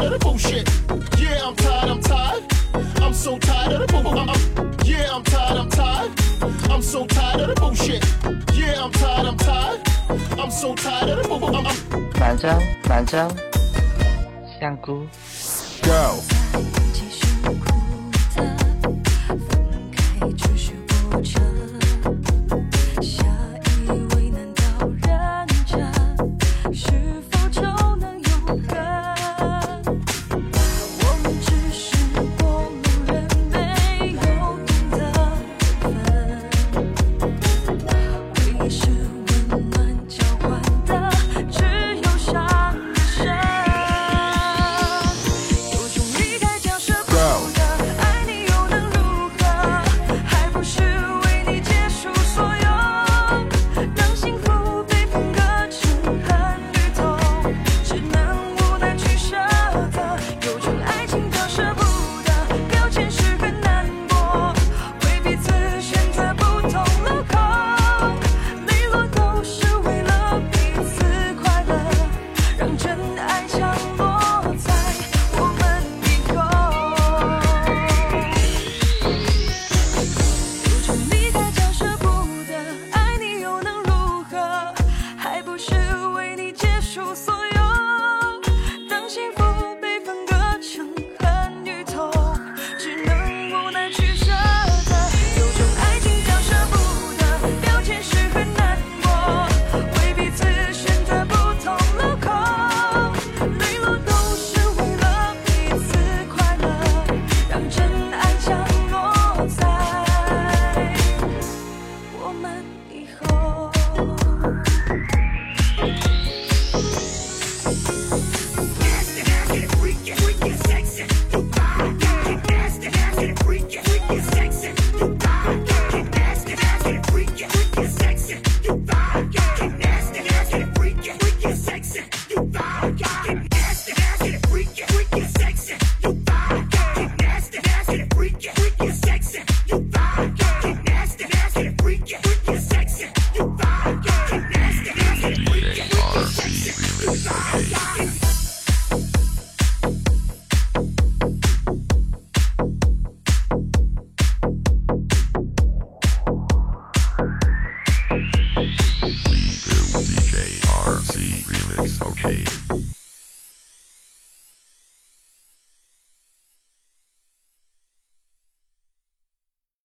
tired of the bullshit. Yeah, I'm tired, I'm tired. I'm so tired of the bullshit. Yeah, I'm tired, I'm tired. I'm so tired of the bullshit. Yeah, I'm tired, I'm tired. I'm so tired of the bullshit. 满洲，满洲，香菇。Go. shoes. Nasty, nasty, freaky, freaky. Remix, okay.